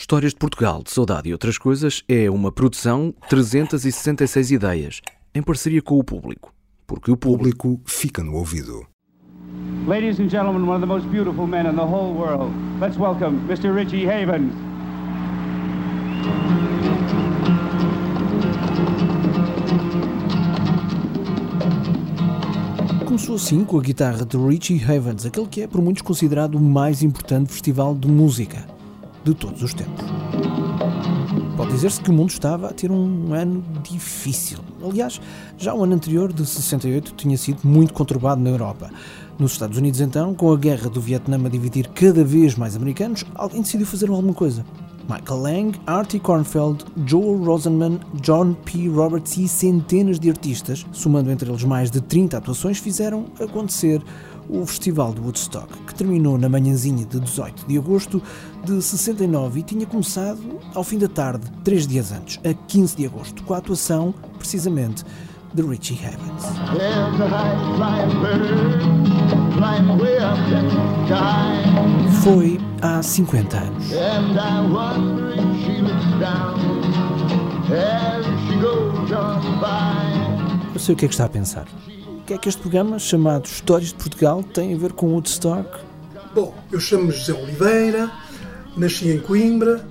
Histórias de Portugal, de Saudade e Outras Coisas é uma produção 366 ideias, em parceria com o público. Porque o público fica no ouvido. Ladies and gentlemen, one of the most beautiful men in the whole world. Let's welcome Mr. Richie Havens. Começou assim com a guitarra de Richie Havens, aquele que é por muitos considerado o mais importante festival de música de todos os tempos. Pode dizer-se que o mundo estava a ter um ano difícil. Aliás, já o ano anterior, de 68, tinha sido muito conturbado na Europa. Nos Estados Unidos, então, com a guerra do Vietnã a dividir cada vez mais americanos, alguém decidiu fazer alguma coisa. Michael Lang, Artie Kornfeld, Joel Rosenman, John P. Roberts e centenas de artistas, somando entre eles mais de 30 atuações, fizeram acontecer o Festival de Woodstock, que terminou na manhãzinha de 18 de agosto de 69 e tinha começado ao fim da tarde, três dias antes, a 15 de agosto, com a atuação, precisamente, de Richie Havens. Foi há 50 anos. Eu sei o que é que está a pensar que é que este programa, chamado Histórias de Portugal, tem a ver com Woodstock? Bom, eu chamo-me José Oliveira, nasci em Coimbra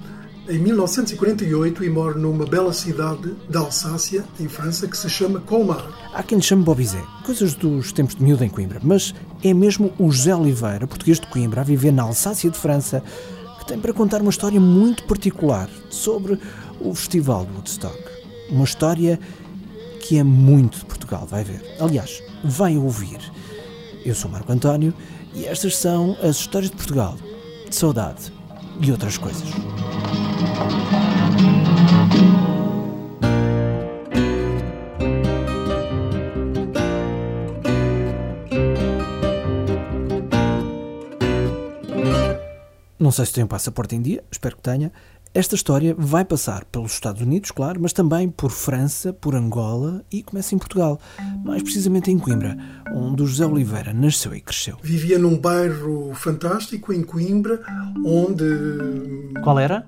em 1948 e moro numa bela cidade da Alsácia, em França, que se chama Colmar. Há quem lhe chame Bobizé, coisas dos tempos de miúdo em Coimbra, mas é mesmo o José Oliveira, português de Coimbra, a viver na Alsácia de França, que tem para contar uma história muito particular sobre o Festival de Woodstock. Uma história que é muito de Portugal, vai ver. Aliás, vai ouvir. Eu sou Marco António e estas são as histórias de Portugal, de saudade e outras coisas. Não sei se tem um passaporte em dia, espero que tenha. Esta história vai passar pelos Estados Unidos, claro, mas também por França, por Angola e começa em Portugal, mais precisamente em Coimbra, onde o José Oliveira nasceu e cresceu. Vivia num bairro fantástico em Coimbra, onde. Qual era?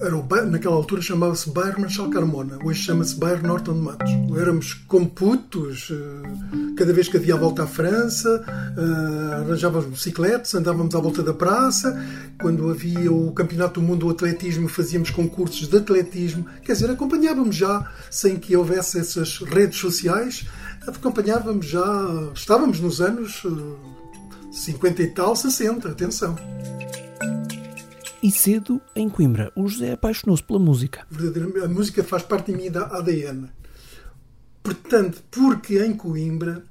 Era o bairro, naquela altura chamava-se Bairro Marchal Carmona, hoje chama-se Bairro Norton de Matos. Éramos como putos, eh, cada vez que havia a volta à França, eh, arranjávamos bicicletas, andávamos à volta da praça, quando havia o Campeonato do Mundo do Atletismo, fazíamos concursos de atletismo, quer dizer, acompanhávamos já, sem que houvesse essas redes sociais, acompanhávamos já, estávamos nos anos 50 eh, e tal, 60, atenção. E cedo, em Coimbra, o José apaixonou-se pela música. A música faz parte de mim da ADN. Portanto, porque em Coimbra,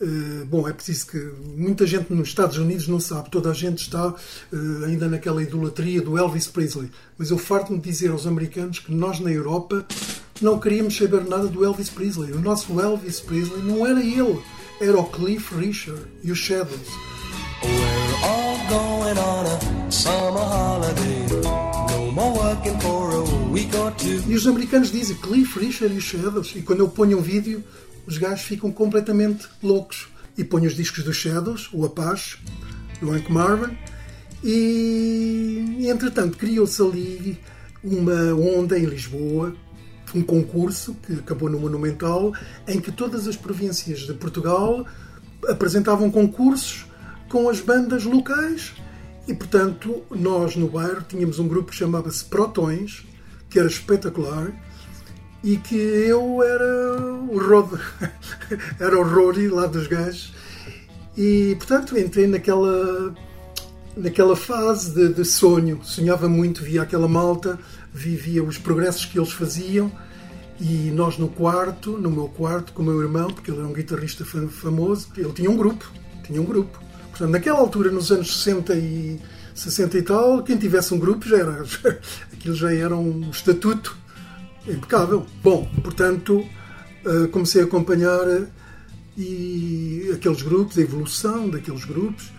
eh, bom, é preciso que muita gente nos Estados Unidos não sabe, toda a gente está eh, ainda naquela idolatria do Elvis Presley. Mas eu farto-me dizer aos americanos que nós na Europa não queríamos saber nada do Elvis Presley. O nosso Elvis Presley não era ele, era o Cliff Richard e os Shadows. We're all going on a E os americanos dizem Cliff Richard e os Shadows. E quando eu ponho um vídeo, os gajos ficam completamente loucos. E ponho os discos dos Shadows, o Apache, do Hank Marvin. E entretanto, criou-se ali uma onda em Lisboa um concurso que acabou no Monumental, em que todas as províncias de Portugal apresentavam concursos com as bandas locais. E, portanto, nós no bairro tínhamos um grupo que chamava-se Protões, que era espetacular, e que eu era o Rod, era o Rory lá dos gajos. E, portanto, entrei naquela, naquela fase de, de sonho. Sonhava muito, via aquela malta, vivia os progressos que eles faziam. E nós no quarto, no meu quarto, com o meu irmão, porque ele era um guitarrista famoso, ele tinha um grupo, tinha um grupo. Portanto, naquela altura, nos anos 60 e 60 e tal, quem tivesse um grupo já era. aquilo já era um estatuto impecável. Bom, portanto, eh, comecei a acompanhar eh, e aqueles grupos, a evolução daqueles grupos,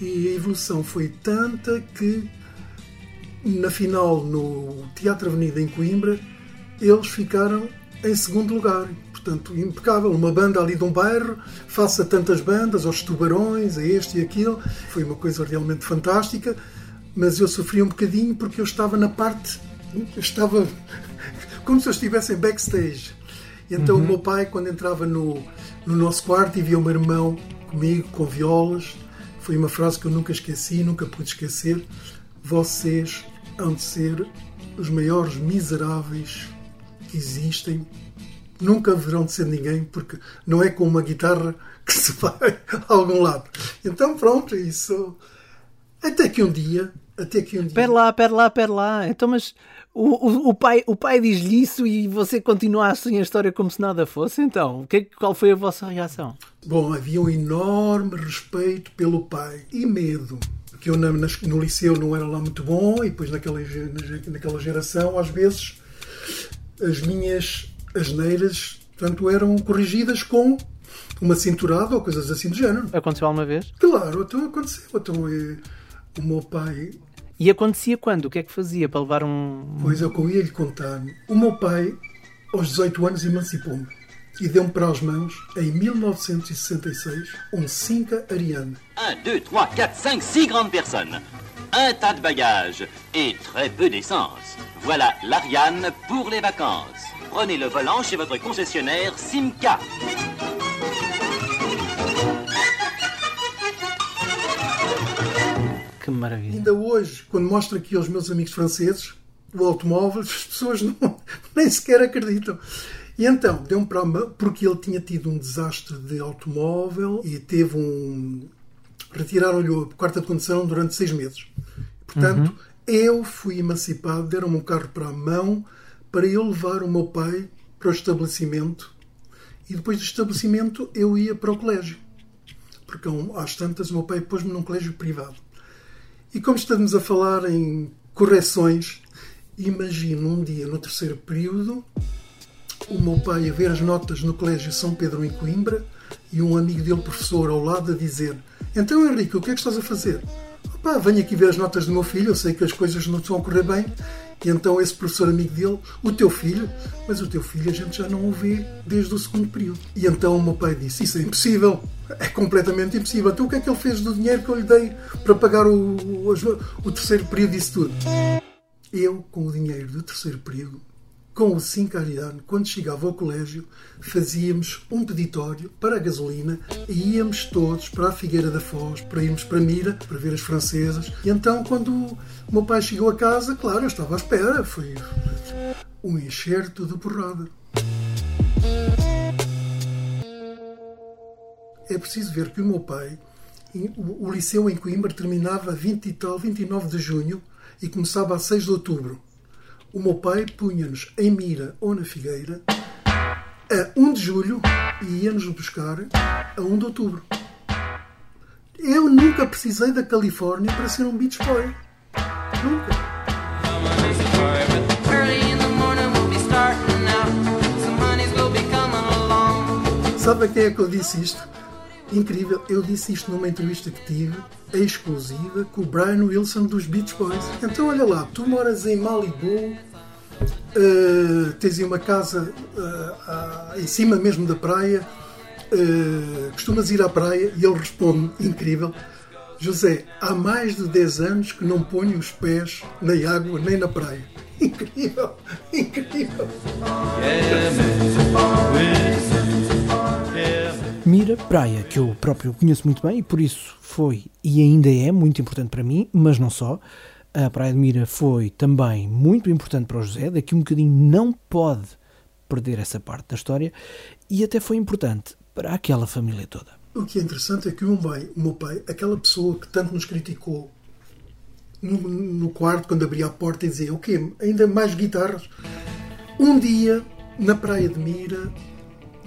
e a evolução foi tanta que na final no Teatro Avenida em Coimbra eles ficaram em segundo lugar portanto, impecável. Uma banda ali de um bairro, faça tantas bandas, aos tubarões, a este e aquilo. Foi uma coisa realmente fantástica. mas eu sofri um bocadinho porque eu estava na parte. Eu estava como se eu estivesse em backstage. Então uhum. o meu pai, quando entrava no, no nosso quarto e via o meu irmão comigo com violas, foi uma frase que eu nunca esqueci, nunca pude esquecer. Vocês hão de ser os maiores miseráveis que existem. Nunca haverão de ser ninguém, porque não é com uma guitarra que se vai a algum lado. Então, pronto, isso. Até que um dia. Até que um dia. Pera lá, pera lá, pera lá. Então, mas o, o, o pai, o pai diz-lhe isso e você continua assim a história como se nada fosse? Então, que, qual foi a vossa reação? Bom, havia um enorme respeito pelo pai e medo. Que eu na, no liceu não era lá muito bom e depois naquela, naquela geração, às vezes, as minhas asneiras portanto, eram corrigidas com uma cinturada ou coisas assim do género. Aconteceu alguma vez? Claro, então aconteceu. Então, é, o meu pai. E acontecia quando? O que é que fazia para levar um. Pois é, o que eu ia lhe contar. O meu pai, aos 18 anos, emancipou-me e deu-me para as mãos, em 1966, um Cinca Ariane. 1, 2, 3, 4, 5, 6 grandes personnes. Un tas de bagages et très peu d'essence. Voilà l'Ariane pour les vacances. Prenez le volant chez votre concessionnaire Simca. Que maravilha. Ainda hoje, quando mostro aqui aos meus amigos franceses o automóvel, as pessoas não, nem sequer acreditam. E então, deu-me para porque ele tinha tido um desastre de automóvel e teve um. Retiraram-lhe a quarta de condução durante seis meses. Portanto, uhum. eu fui emancipado, deram-me um carro para a mão para eu levar o meu pai para o estabelecimento e depois do estabelecimento eu ia para o colégio. Porque às tantas o meu pai pôs-me num colégio privado. E como estamos a falar em correções, imagino um dia no terceiro período o meu pai a ver as notas no Colégio São Pedro em Coimbra e um amigo dele, professor, ao lado a dizer: Então Henrique, o que é que estás a fazer? Opa, venho aqui ver as notas do meu filho, eu sei que as coisas não estão a correr bem. E então esse professor amigo dele, o teu filho, mas o teu filho a gente já não o vê desde o segundo período. E então o meu pai disse: Isso é impossível, é completamente impossível. Então o que é que ele fez do dinheiro que eu lhe dei para pagar o, o, o terceiro período disso tudo? Eu, com o dinheiro do terceiro período, com o Sincariano, quando chegava ao colégio, fazíamos um peditório para a gasolina e íamos todos para a Figueira da Foz, para irmos para Mira, para ver as francesas. E então, quando o meu pai chegou a casa, claro, eu estava à espera. Foi um enxerto de porrada. É preciso ver que o meu pai, o liceu em Coimbra terminava 20 e tal, 29 de junho e começava a 6 de outubro o meu pai punha-nos em Mira ou na Figueira a 1 de julho e ia-nos buscar a 1 de outubro. Eu nunca precisei da Califórnia para ser um beach boy. Nunca. Sabe a quem é que eu disse isto? Incrível, eu disse isto numa entrevista que tive, exclusiva, com o Brian Wilson dos Beach Boys. Então olha lá, tu moras em Malibu, uh, tens aí uma casa uh, uh, em cima mesmo da praia, costumas ir à praia e ele responde, incrível, José, há mais de 10 anos que não ponho os pés na água nem na praia. Incrível, incrível. Mira Praia, que eu próprio conheço muito bem e por isso foi e ainda é muito importante para mim, mas não só. A Praia de Mira foi também muito importante para o José, daqui um bocadinho não pode perder essa parte da história e até foi importante para aquela família toda. O que é interessante é que o meu pai, o meu pai aquela pessoa que tanto nos criticou no, no quarto, quando abria a porta e dizia: O quê? Ainda mais guitarras? Um dia, na Praia de Mira,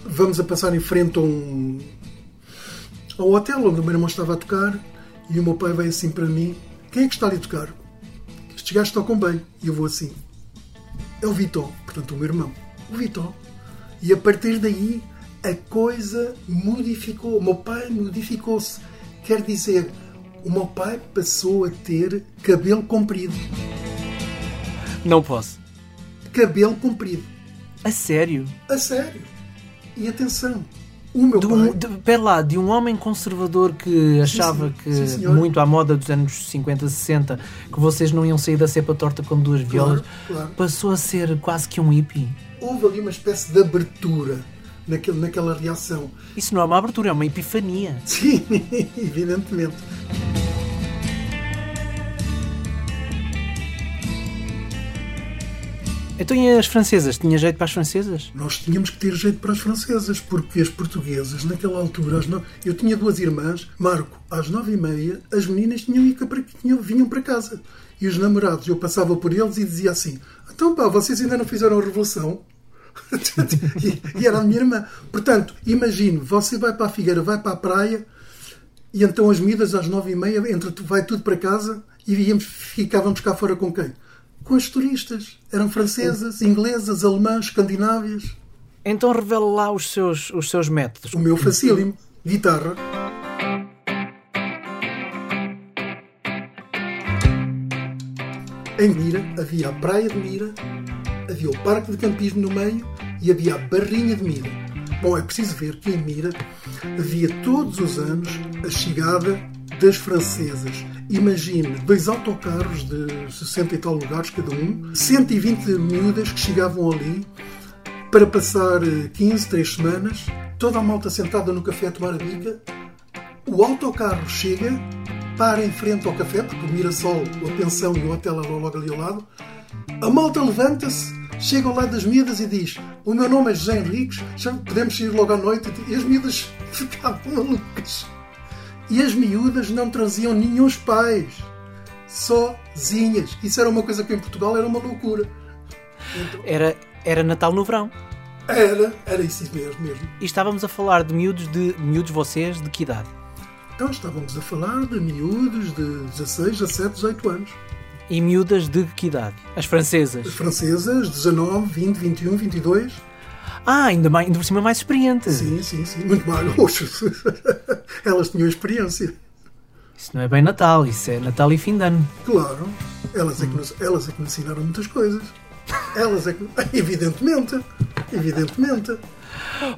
vamos a passar em frente a um, ao hotel onde o meu irmão estava a tocar e o meu pai vai assim para mim: Quem é que está ali a tocar? Estes gajos tocam bem. E eu vou assim: É o Vitor, portanto, o meu irmão. O Vitor. E a partir daí a coisa modificou. O meu pai modificou-se. Quer dizer, o meu pai passou a ter cabelo comprido. Não posso. Cabelo comprido. A sério? A sério. E atenção, O meu De pai. de, pera lá, de um homem conservador que achava sim. que, Sim, muito à moda dos anos 50, 60, que vocês não iam sair da cepa torta com duas violas, claro. passou a ser quase que um hippie. Houve ali uma espécie de abertura naquele, naquela reação. Isso não é uma abertura, é uma epifania. Sim, evidentemente. Então e as francesas? Tinha jeito para as francesas? Nós tínhamos que ter jeito para as francesas, porque as portuguesas, naquela altura, no... eu tinha duas irmãs, Marco, às nove e meia, as meninas tinham ido para... tinham... vinham para casa. E os namorados, eu passava por eles e dizia assim: Então pá, vocês ainda não fizeram a revolução? e, era a minha irmã. Portanto, imagine, você vai para a Figueira, vai para a praia, e então as miúdas às nove e meia, entra, vai tudo para casa e íamos, ficávamos cá fora com quem? Com as turistas. Eram francesas, inglesas, alemãs, escandinávias. Então revela lá os seus, os seus métodos. O meu facílimo. Guitarra. Em Mira havia a Praia de Mira, havia o Parque de Campismo no meio e havia a Barrinha de Mira. Bom, é preciso ver que em Mira havia todos os anos a chegada das francesas. Imagine dois autocarros de 60 e tal lugares cada um, 120 miúdas que chegavam ali para passar eh, 15, 3 semanas, toda a malta sentada no café a tomar a bica. O autocarro chega, para em frente ao café, porque o Mirassol, a pensão e o hotel eram logo ali ao lado. A malta levanta-se, chega ao lado das miúdas e diz: O meu nome é José Henriques, podemos sair logo à noite. E as miúdas ficavam malucas. E as miúdas não traziam nenhum pais, sozinhas. Isso era uma coisa que em Portugal era uma loucura. Era, era Natal no verão. Era, era isso mesmo, mesmo. E estávamos a falar de miúdos de miúdos vocês de que idade? Então estávamos a falar de miúdos de 16, 17, 18 anos. E miúdas de que idade? As francesas. Francesas, 19, 20, 21, 22. Ah, ainda, mais, ainda por cima mais experientes. Sim, sim, sim. Muito mais. Elas tinham experiência. Isso não é bem Natal, isso é Natal e fim de ano. Claro. Elas é que nos, elas é que me ensinaram muitas coisas. Elas é que. Evidentemente. Evidentemente.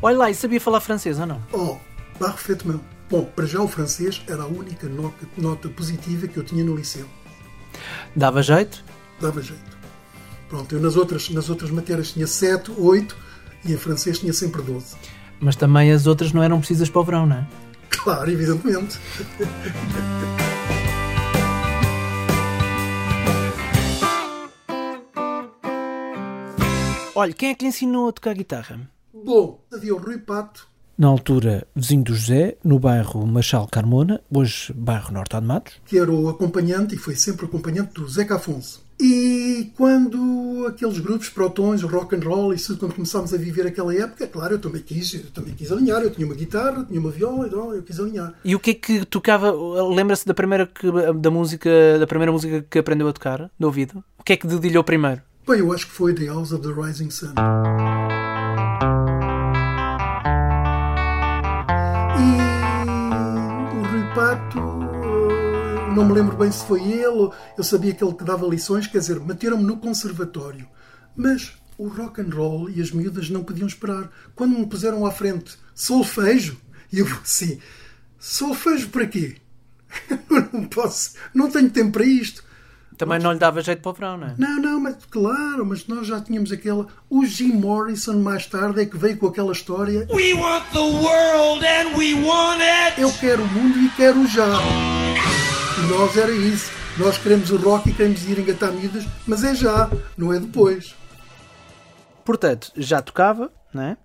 Olha lá, e sabia falar francês ou não? Oh, parfaitement. Bom, para já o francês era a única nota, nota positiva que eu tinha no liceu. Dava jeito? Dava jeito. Pronto, eu nas outras, nas outras matérias tinha 7, 8 e em francês tinha sempre 12. Mas também as outras não eram precisas para o verão, não é? Claro, evidentemente. Olha, quem é que lhe ensinou a tocar guitarra? Bom, havia o Rui Pato, Na altura, vizinho do José, no bairro Machal Carmona, hoje bairro Norte de Matos. que era o acompanhante e foi sempre acompanhante do Zeca Afonso. E quando aqueles grupos protões, o rock and roll, isso tudo, quando começámos a viver aquela época, claro, eu também quis, eu também quis alinhar. Eu tinha uma guitarra, tinha uma viola, então eu quis alinhar. E o que é que tocava? Lembra-se da primeira que, da música, da primeira música que aprendeu a tocar, de ouvido? O que é que dedilhou primeiro? Bem, eu acho que foi The House of the Rising Sun. Não me lembro bem se foi ele, eu sabia que ele que dava lições, quer dizer, meteram-me no conservatório. Mas o rock and roll e as miúdas não podiam esperar. Quando me puseram à frente solfejo, e eu assim, solfejo para quê? Eu não posso, não tenho tempo para isto. Também não lhe dava jeito para o verão, não é? Não, não, mas claro, mas nós já tínhamos aquela. O Jim Morrison mais tarde é que veio com aquela história. We want the world and we want it. Eu quero o mundo e quero já. E nós era isso. Nós queremos o rock e queremos ir engatar miúdas, mas é já, não é depois. Portanto, já tocava, não é?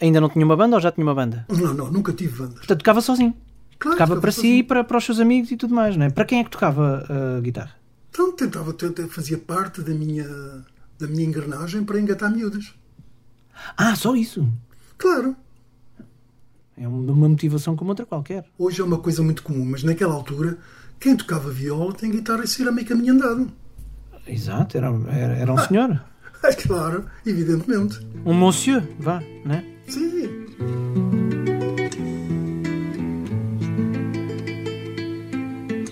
Ainda não tinha uma banda ou já tinha uma banda? Não, não, nunca tive bandas. Portanto, tocava sozinho. Claro, Tocava tocava para si sozinho. e para, para os seus amigos e tudo mais, não é? Para quem é que tocava a guitarra? Então tentava, tentava, fazia parte da minha, da minha engrenagem para engatar miúdas. Ah, só isso. Claro, É uma motivação como outra qualquer. hoje é uma coisa muito comum, mas naquela altura, quem tocava viola tem guitarra e ser a meio caminho andado. Exato, era, era, era um senhor. É claro, evidentemente. Um monsieur, vá, não é? Sim.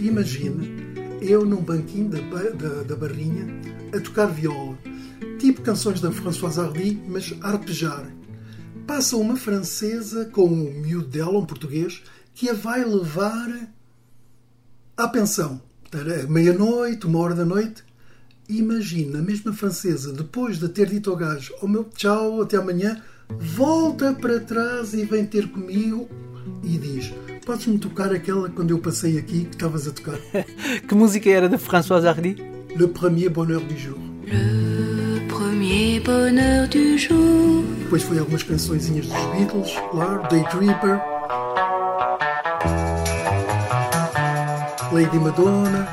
Imagine eu num banquinho da, da, da barrinha a tocar viola, tipo canções da Françoise Hardy, mas a arpejar. Passa uma francesa com o miúdo dela, um português, que a vai levar à pensão. Meia-noite, uma hora da noite. Imagina, a mesma francesa, depois de ter dito ao gajo: oh meu tchau, até amanhã, volta para trás e vem ter comigo e diz: Podes-me tocar aquela quando eu passei aqui que estavas a tocar? que música era de Françoise Hardy? Le premier bonheur du jour. Depois foi algumas cançõezinhas dos Beatles, claro, Day Tripper, Lady Madonna.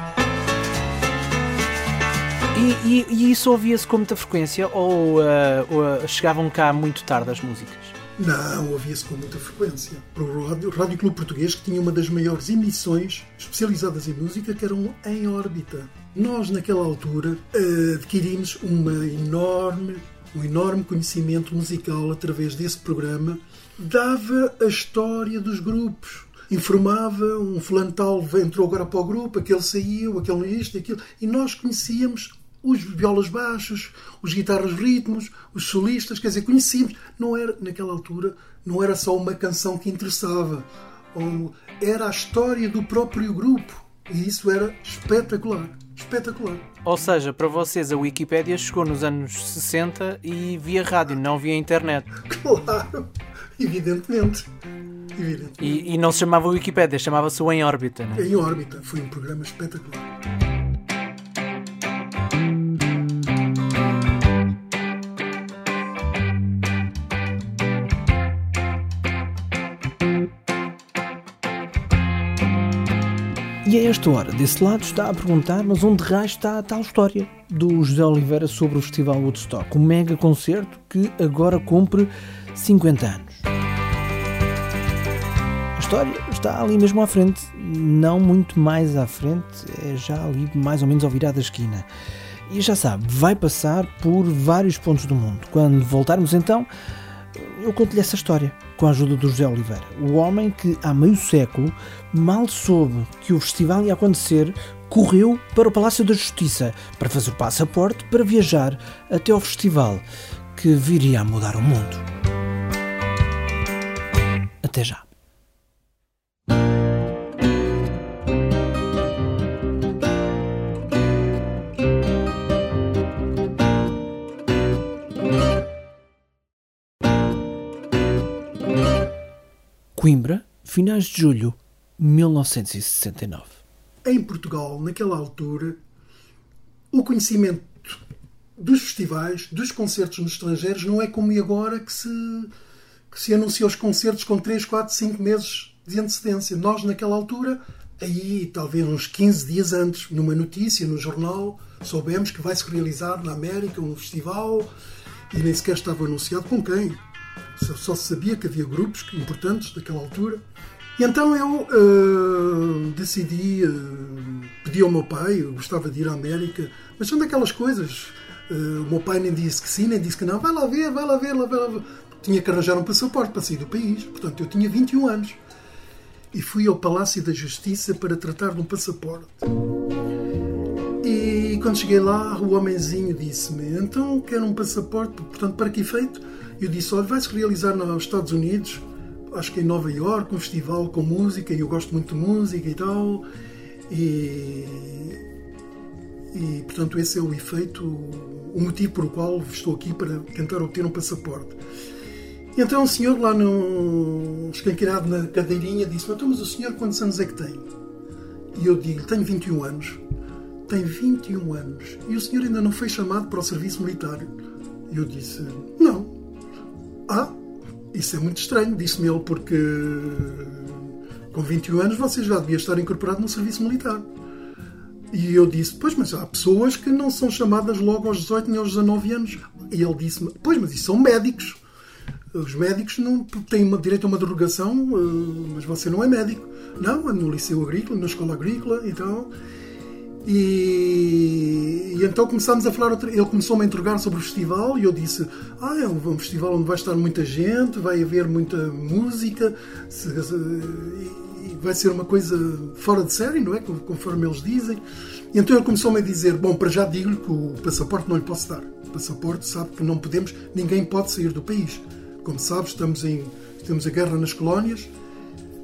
E, e, e isso ouvia-se com muita frequência ou, uh, ou, chegavam cá muito tarde as músicas? Não, ouvia-se com muita frequência. O Rádio, Rádio Clube Português, que tinha uma das maiores emissões especializadas em música, que eram em órbita. Nós, naquela altura, adquirimos uma enorme, um enorme conhecimento musical através desse programa. Dava a história dos grupos informava, um fulano tal entrou agora para o grupo, aquele saiu, aquele isto, aquilo, e nós conhecíamos os violas baixos, os guitarras ritmos, os solistas, quer dizer, conhecíamos. Não era, naquela altura, não era só uma canção que interessava, ou era a história do próprio grupo. E isso era espetacular. Espetacular. Ou seja, para vocês a Wikipédia chegou nos anos 60 e via rádio, não via internet. Claro, evidentemente. evidentemente. E, e não se chamava Wikipédia, chamava-se o Em Órbita, não é? Em Órbita, foi um programa espetacular. E a esta hora, desse lado, está a perguntar: mas onde raio está a tal história do José Oliveira sobre o Festival Woodstock? Um mega concerto que agora cumpre 50 anos. A história está ali mesmo à frente, não muito mais à frente, é já ali mais ou menos ao virar da esquina. E já sabe, vai passar por vários pontos do mundo. Quando voltarmos então, eu conto-lhe essa história com a ajuda do José Oliveira, o homem que há meio século mal soube que o festival ia acontecer, correu para o Palácio da Justiça para fazer o passaporte para viajar até ao festival que viria a mudar o mundo. Até já. Coimbra, finais de julho 1969. Em Portugal, naquela altura, o conhecimento dos festivais, dos concertos nos estrangeiros, não é como agora que se, que se anuncia os concertos com 3, 4, 5 meses de antecedência. Nós, naquela altura, aí talvez uns 15 dias antes, numa notícia, no jornal, soubemos que vai se realizar na América um festival e nem sequer estava anunciado com quem. Só se sabia que havia grupos importantes daquela altura. E então eu uh, decidi, uh, pedi ao meu pai, eu gostava de ir à América, mas são daquelas coisas. Uh, o meu pai nem disse que sim, nem disse que não. Vai lá ver, vai lá ver, vai lá ver. Tinha que arranjar um passaporte para sair do país. Portanto, eu tinha 21 anos. E fui ao Palácio da Justiça para tratar de um passaporte. E quando cheguei lá, o homenzinho disse-me: Então, quero um passaporte, portanto, para que efeito? Eu disse: Olha, vai-se realizar nos Estados Unidos, acho que em Nova York, um festival com música, e eu gosto muito de música e tal. E, e portanto, esse é o efeito, o motivo por o qual estou aqui para tentar obter um passaporte. E então o senhor lá no escanqueirado na cadeirinha disse: Então, mas o senhor quantos anos é que tem? E eu digo: Tenho 21 anos. Tem 21 anos. E o senhor ainda não foi chamado para o serviço militar? E eu disse. Ah, isso é muito estranho, disse-me ele, porque com 21 anos você já devia estar incorporado no serviço militar. E eu disse: Pois, mas há pessoas que não são chamadas logo aos 18 nem aos 19 anos. E ele disse-me: Pois, mas isso são médicos. Os médicos não têm uma, direito a uma derogação, mas você não é médico. Não, no liceu agrícola, na escola agrícola e tal. E, e, então começámos a falar. Ele começou-me a interrogar sobre o festival e eu disse: Ah, é um, um festival onde vai estar muita gente, vai haver muita música, se, se, e vai ser uma coisa fora de série, não é? Conforme eles dizem. E então ele começou-me a dizer: Bom, para já digo-lhe que o passaporte não lhe posso dar. O passaporte sabe que não podemos, ninguém pode sair do país. Como sabes, estamos em, temos a guerra nas colónias.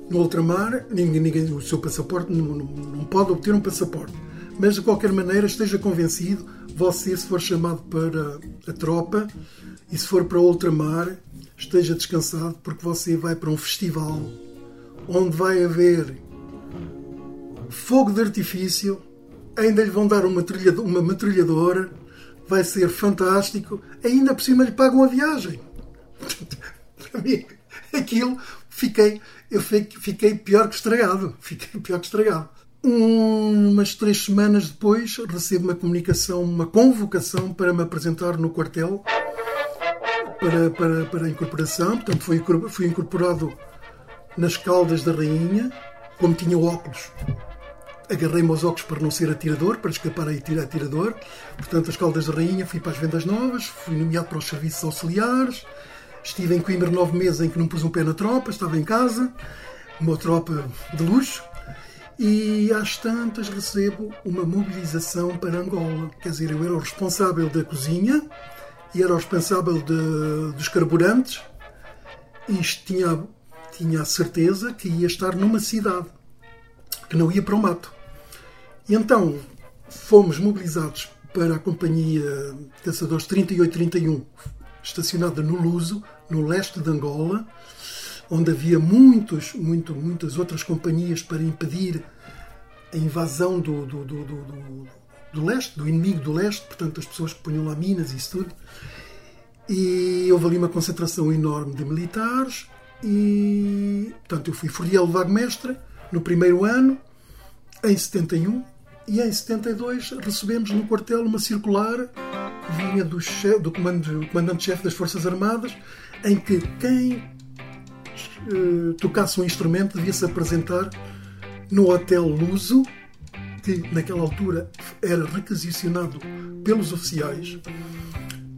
No ultramar, ninguém, ninguém, o seu passaporte não, não, não pode obter um passaporte. Mas, de qualquer maneira, esteja convencido, você, se for chamado para a tropa e se for para ultramar, esteja descansado, porque você vai para um festival onde vai haver fogo de artifício, ainda lhe vão dar uma, trilha, uma metralhadora, vai ser fantástico, ainda por cima lhe pagam a viagem. Para mim, aquilo, fiquei, eu fiquei pior que estragado. Fiquei pior que estragado. Umas três semanas depois, recebo uma comunicação, uma convocação para me apresentar no quartel para, para, para a incorporação. Portanto, fui, fui incorporado nas Caldas da Rainha, como tinha óculos. Agarrei-me aos óculos para não ser atirador, para escapar a atirador. Portanto, as Caldas da Rainha, fui para as Vendas Novas, fui nomeado para os serviços auxiliares. Estive em Coimbra nove meses em que não pus um pé na tropa, estava em casa, uma tropa de luxo. E às tantas recebo uma mobilização para Angola. Quer dizer, eu era o responsável da cozinha e era o responsável de, dos carburantes e tinha, tinha a certeza que ia estar numa cidade, que não ia para o mato. E então fomos mobilizados para a companhia caçadores 3831, estacionada no Luso, no leste de Angola, onde havia muitos, muito, muitas outras companhias para impedir a invasão do, do, do, do, do leste, do inimigo do leste, portanto, as pessoas que punham lá minas e isso tudo. E houve ali uma concentração enorme de militares, e portanto, eu fui Furiel Vago Mestre no primeiro ano, em 71, e em 72 recebemos no quartel uma circular vinha do, do comandante-chefe das Forças Armadas, em que quem uh, tocasse um instrumento devia se apresentar no Hotel Luso, que naquela altura era requisicionado pelos oficiais.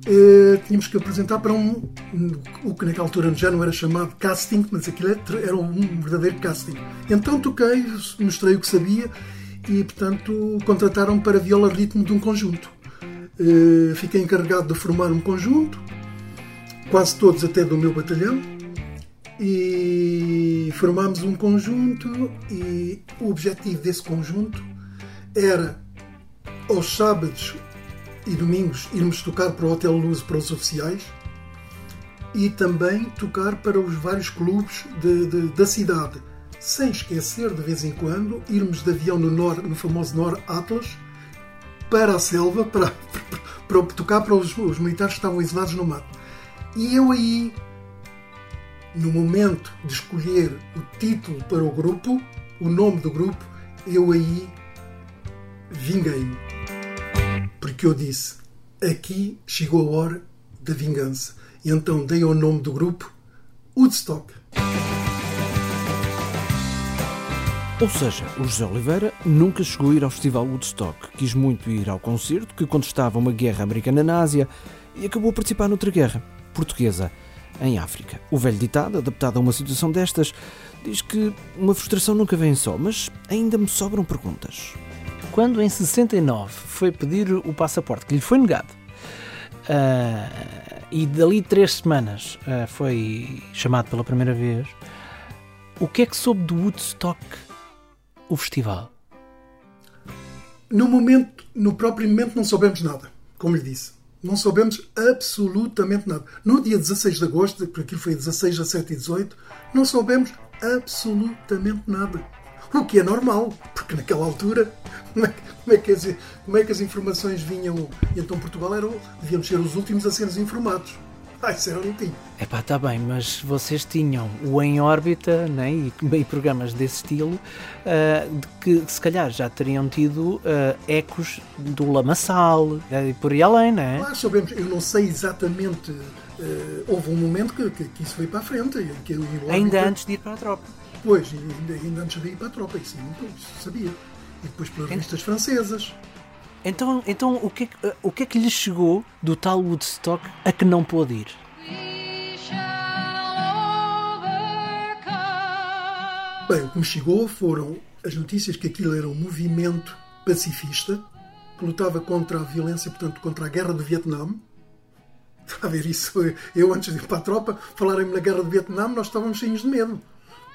Uh, tínhamos que apresentar para um o que naquela altura já não era chamado casting, mas aquilo era um verdadeiro casting. Então toquei, mostrei o que sabia e, portanto, contrataram para viola ritmo de um conjunto. Uh, fiquei encarregado de formar um conjunto, quase todos até do meu batalhão, e formámos um conjunto e o objetivo desse conjunto era aos sábados e domingos irmos tocar para o Hotel Luz para os oficiais e também tocar para os vários clubes de, de, da cidade, sem esquecer de vez em quando irmos de avião no, Nor, no famoso Nor Atlas para a selva para, para, para tocar para os, os militares que estavam exilados no mato. E eu aí, no momento de escolher o título para o grupo, o nome do grupo, eu aí vinguei-me. Porque eu disse: aqui chegou a hora da vingança. E então dei ao nome do grupo Woodstock. Ou seja, o José Oliveira nunca chegou a ir ao Festival Woodstock, quis muito ir ao concerto que contestava uma guerra americana na Ásia e acabou a participar noutra guerra, portuguesa, em África. O velho ditado, adaptado a uma situação destas, diz que uma frustração nunca vem só, mas ainda me sobram perguntas quando em 69 foi pedir o passaporte, que lhe foi negado, uh, e dali três semanas uh, foi chamado pela primeira vez, o que é que soube do Woodstock, o festival? No momento, no próprio momento, não soubemos nada, como lhe disse. Não soubemos absolutamente nada. No dia 16 de agosto, porque aquilo foi 16, 17 e 18, não soubemos absolutamente nada. O que é normal, porque naquela altura, como é, como é, que, as, como é que as informações vinham? E então Portugal era, devíamos ser os últimos a sermos informados. Ah, isso era um tinha. É pá, está bem, mas vocês tinham o Em Órbita né, e, e programas desse estilo uh, de que se calhar já teriam tido uh, ecos do Lamaçal uh, e por aí além, não é? Claro, sabemos, eu não sei exatamente. houve um momento que, que, que, isso veio para a frente. Que Ainda antes de ir para a tropa. Pois, ainda, ainda antes de ir para a tropa, isso, isso sabia. E depois pelas revistas francesas. Então, então o, que é, que, o que é que lhe chegou do tal Woodstock a que não pôde ir? Bem, o que me chegou foram as notícias que aquilo era um movimento pacifista que lutava contra a violência, portanto, contra a guerra do Vietnã. Está a ver isso? Eu, antes de ir para a tropa, falarem-me na guerra de Vietnã, nós estávamos cheios de medo.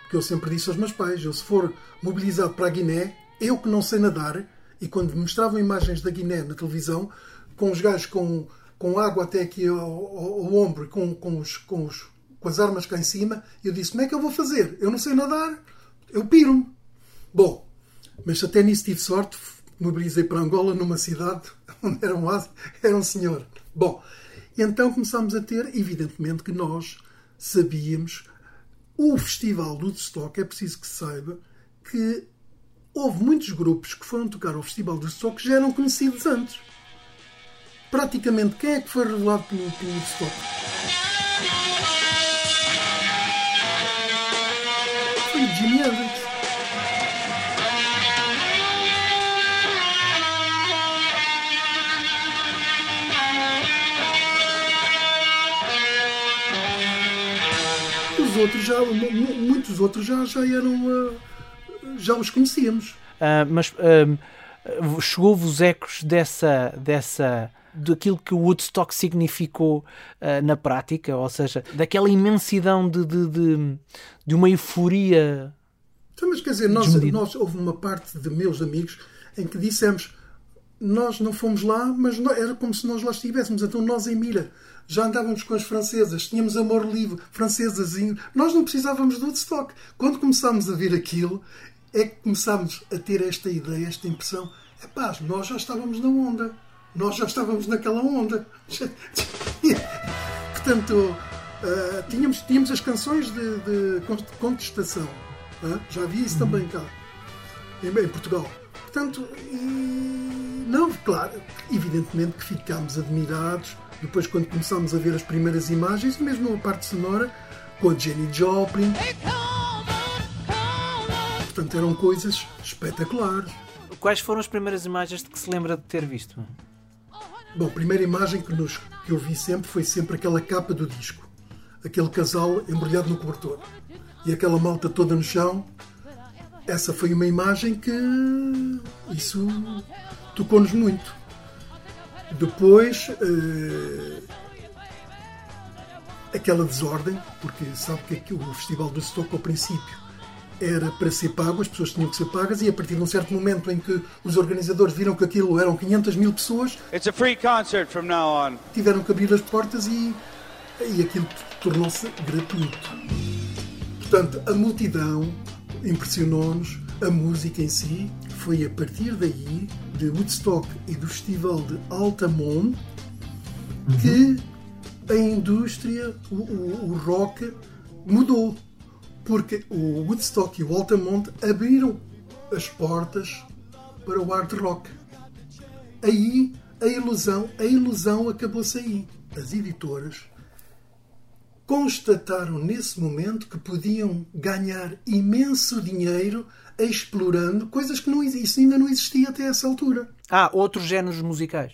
Porque eu sempre disse aos meus pais: eu, se for mobilizado para a Guiné, eu que não sei nadar, e quando mostravam imagens da Guiné na televisão, com os gajos com, com água até aqui ao, ao, ao ombro e com, com, os, com, os, com as armas cá em cima, eu disse: como é que eu vou fazer? Eu não sei nadar, eu piro-me. Bom, mas até nisso tive sorte, mobilizei para Angola, numa cidade onde era um, era um senhor. Bom, então começámos a ter, evidentemente, que nós sabíamos. O festival do Woodstock, é preciso que se saiba que houve muitos grupos que foram tocar ao festival do Woodstock que já eram conhecidos antes. Praticamente, quem é que foi revelado pelo, pelo Woodstock? Foi o Jimi Hendrix. Os outros já, muitos outros já, já eram, já os conhecíamos. Uh, mas uh, chegou-vos ecos dessa, dessa daquilo que o Woodstock significou uh, na prática, ou seja, daquela imensidão de, de, de, de uma euforia. Então, mas quer dizer, nós, nós, houve uma parte de meus amigos em que dissemos nós não fomos lá, mas era como se nós lá estivéssemos. Então nós em Mira já andávamos com as francesas, tínhamos amor livre, francesas, nós não precisávamos do Woodstock. Quando começámos a ver aquilo, é que começámos a ter esta ideia, esta impressão. É paz, nós já estávamos na onda. Nós já estávamos naquela onda. Portanto, uh, tínhamos, tínhamos as canções de, de contestação. Uh, já havia isso também cá, em, em Portugal. Portanto, e, não, claro, evidentemente que ficámos admirados depois quando começámos a ver as primeiras imagens e mesmo a parte sonora com a Jenny Joplin. Portanto, eram coisas espetaculares. Quais foram as primeiras imagens de que se lembra de ter visto? Bom, a primeira imagem que, nos, que eu vi sempre foi sempre aquela capa do disco. Aquele casal embrulhado no cobertor. E aquela malta toda no chão. Essa foi uma imagem que. Isso tocou-nos muito. Depois. Uh, aquela desordem, porque sabe que o Festival do Stoke, ao princípio, era para ser pago, as pessoas tinham que ser pagas, e a partir de um certo momento em que os organizadores viram que aquilo eram 500 mil pessoas, tiveram que abrir as portas e, e aquilo tornou-se gratuito. Portanto, a multidão impressionou-nos, a música em si, foi a partir daí, de Woodstock e do festival de Altamont, uhum. que a indústria, o, o, o rock, mudou porque o Woodstock e o Altamont abriram as portas para o hard rock. Aí a ilusão, a ilusão acabou-se aí. As editoras constataram nesse momento que podiam ganhar imenso dinheiro explorando coisas que não isso ainda não existia até essa altura. Ah, outros géneros musicais.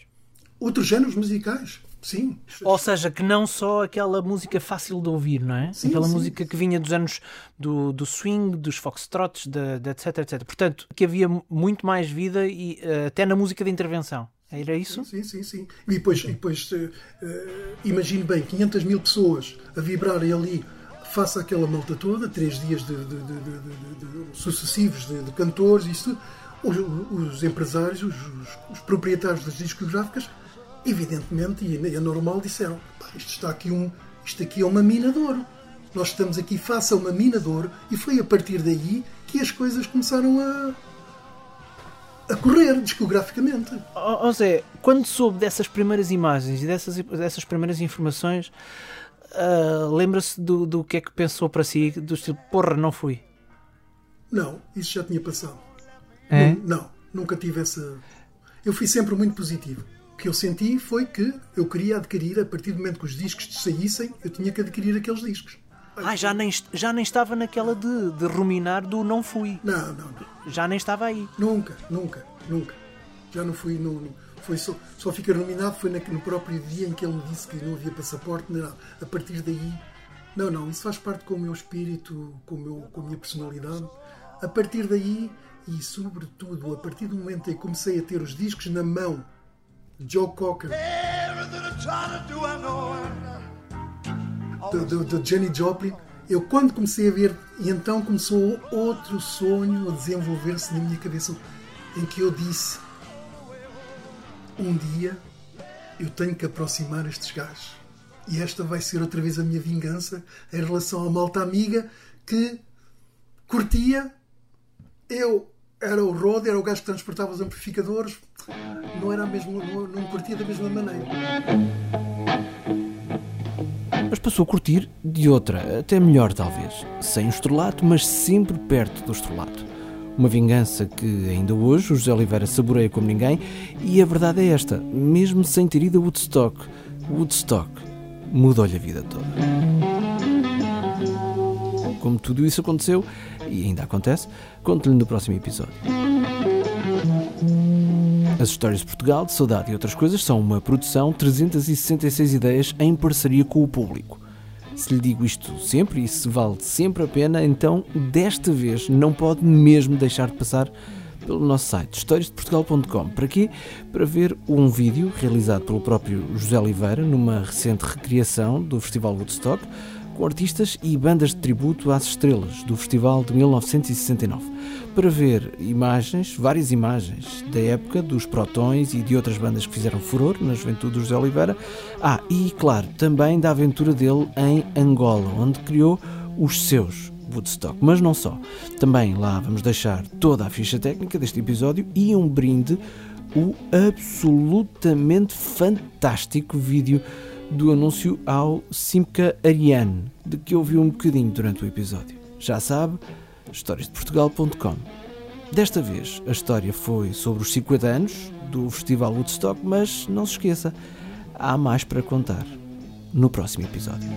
Outros géneros musicais. Sim. Ou seja, que não só aquela música fácil de ouvir, não é? Sim, aquela sim. música que vinha dos anos do, do swing, dos foxtrots, de, de etc, etc. Portanto, que havia muito mais vida e uh, até na música de intervenção. Era isso? Sim, sim, sim. E depois, e depois uh, imagine bem, 500 mil pessoas a vibrarem ali face àquela malta toda, três dias de, de, de, sucessivos de, cantores, isso, os, os empresários, os, os, proprietários das discográficas evidentemente, e é normal, disseram: isto está aqui um, isto aqui é uma mina de ouro. Nós estamos aqui face a uma mina de ouro e foi a partir daí que as coisas começaram a a correr discograficamente. Oh, oh Zé, quando soube dessas primeiras imagens e dessas, dessas primeiras informações, uh, lembra-se do, do que é que pensou para si, do estilo, porra, não fui? Não, isso já tinha passado. É? Não, não, nunca tive essa. Eu fui sempre muito positivo que eu senti foi que eu queria adquirir, a partir do momento que os discos saíssem, eu tinha que adquirir aqueles discos. Ah, já nem, já nem estava naquela de, de ruminar do não fui. Não, não, não. Já nem estava aí. Nunca, nunca, nunca. Já não fui. No, foi só, só fiquei ruminado foi no próprio dia em que ele me disse que não havia passaporte. Não, a partir daí. Não, não, isso faz parte com o meu espírito, com, o meu, com a minha personalidade. A partir daí, e sobretudo a partir do momento em que comecei a ter os discos na mão Joe Cocker. do, do, Jenny Joplin. Eu quando comecei a ver, e então começou outro sonho a desenvolver-se na minha cabeça, em que eu disse: um dia eu tenho que aproximar estes gajos. E esta vai ser outra vez a minha vingança em relação à malta amiga que curtia. Eu era o Rod, era o gajo que transportava os amplificadores, não era mesmo, não, não curtia da mesma maneira. Mas passou a curtir de outra, até melhor talvez. Sem o estrelato, mas sempre perto do estrelato. Uma vingança que ainda hoje o José Oliveira saboreia como ninguém, e a verdade é esta: mesmo sem ter ido a Woodstock, Woodstock mudou-lhe a vida toda. Como tudo isso aconteceu, e ainda acontece, conto-lhe no próximo episódio. As Histórias de Portugal, de Saudade e outras coisas são uma produção 366 ideias em parceria com o público. Se lhe digo isto sempre e se vale sempre a pena, então desta vez não pode mesmo deixar de passar pelo nosso site historiasdeportugal.com. Para quê? Para ver um vídeo realizado pelo próprio José Oliveira numa recente recriação do Festival Woodstock artistas e bandas de tributo às estrelas do Festival de 1969. Para ver imagens, várias imagens da época dos Protões e de outras bandas que fizeram furor na juventude do José Oliveira. Ah, e claro, também da aventura dele em Angola, onde criou os seus Woodstock. Mas não só. Também lá vamos deixar toda a ficha técnica deste episódio e um brinde, o absolutamente fantástico vídeo do anúncio ao Simca Ariane, de que ouvi um bocadinho durante o episódio. Já sabe, historiasdeportugal.com. Desta vez a história foi sobre os 50 anos do Festival Woodstock, mas não se esqueça, há mais para contar no próximo episódio.